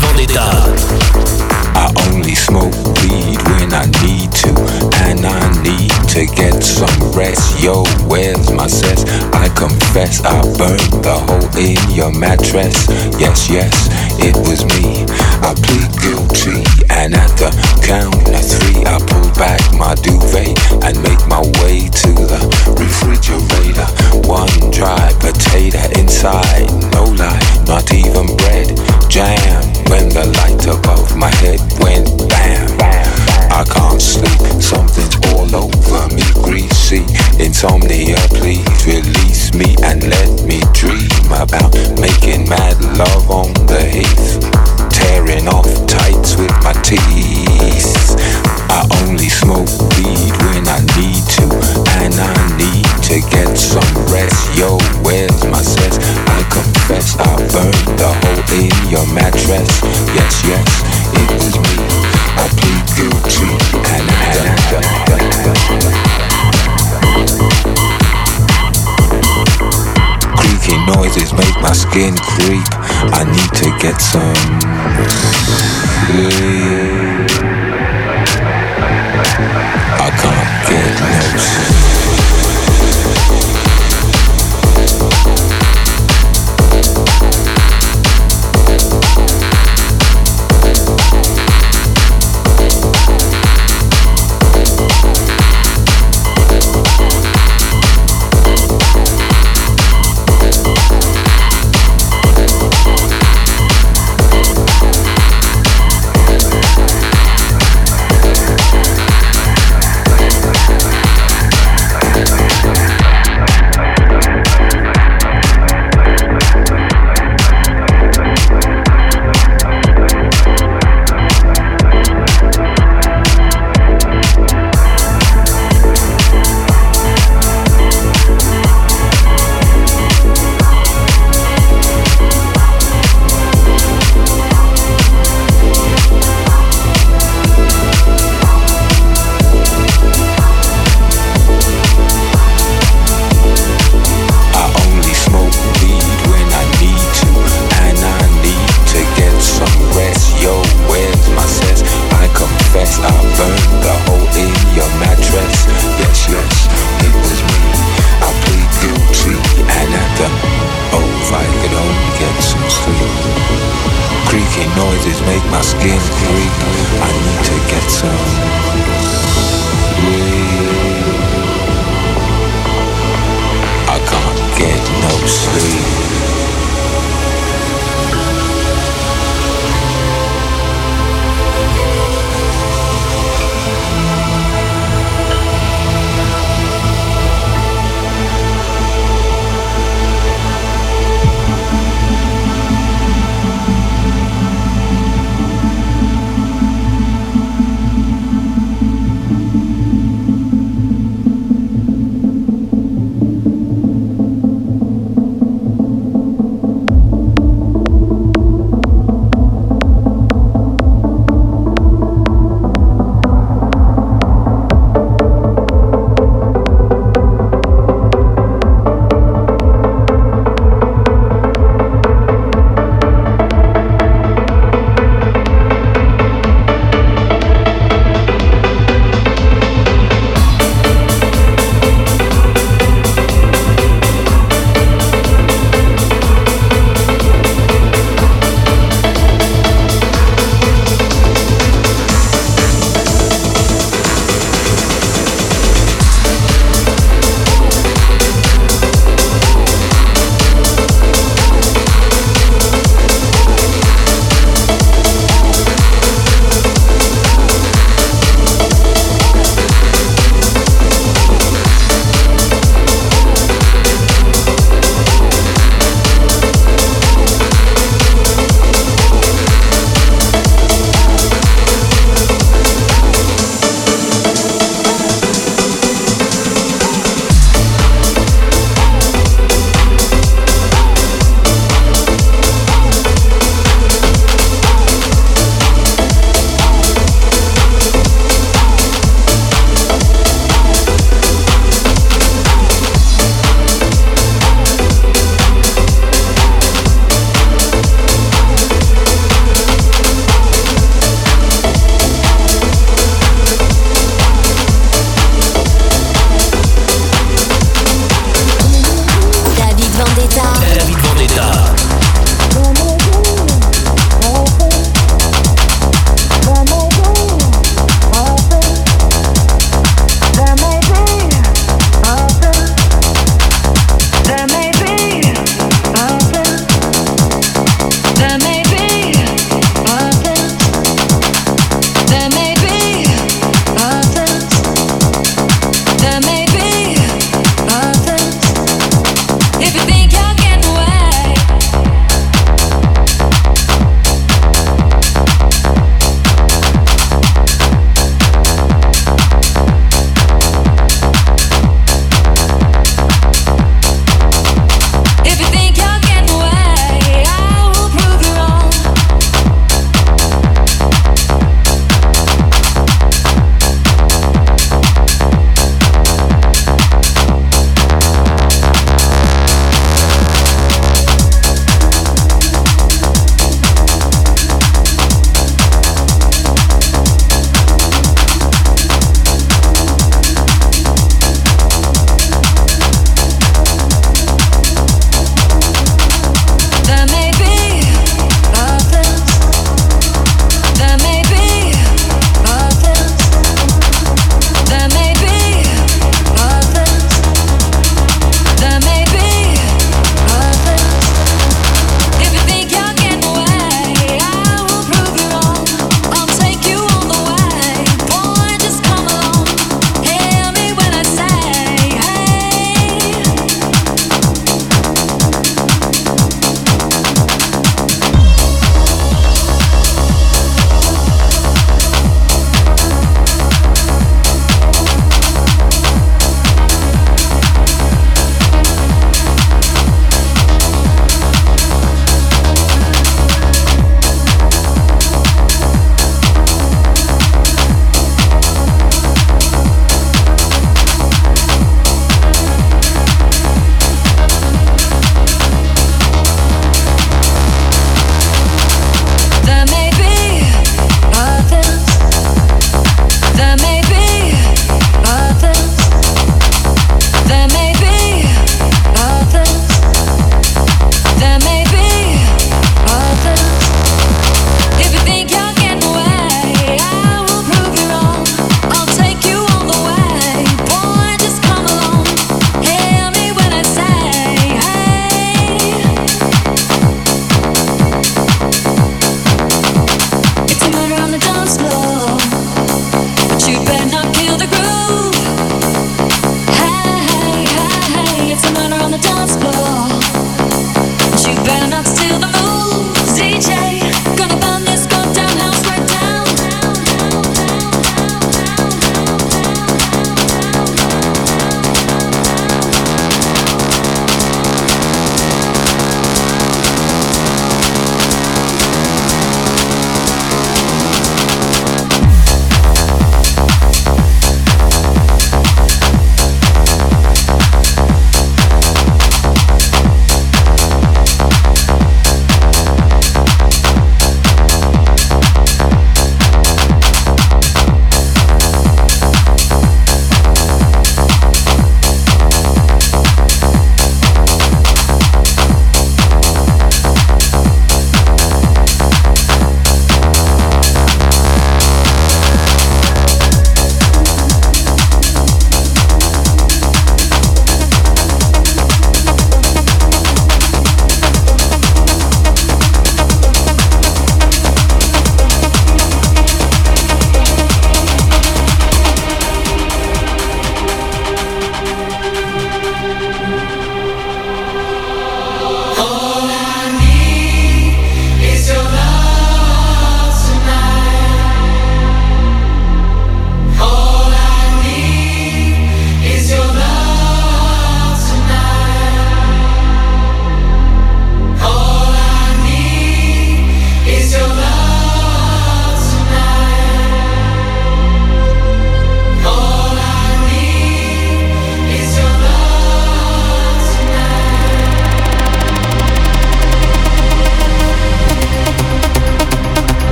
Vendetta. I only smoke weed when I need to, and I need to get some rest. Yo, where's my cess? I confess I burned the hole in your mattress. Yes, yes, it was me. I plead guilty, and at the count of three, I pull back my duvet and make my way to the refrigerator. One dry potato inside, no lie, not even bread jam when the light above my head went bam. I can't sleep, something's all over me, greasy. Insomnia, please release me and let me dream about making mad love on the heath. Tearing off tights with my teeth. I only smoke weed when I need to, and I need to get some rest. Yo, where's my sense? confess I burned the hole in your mattress. Yes, yes, it was me. I plead guilty and I Creaky noises make my skin creep. I need to get some sleep. I can't get no sleep.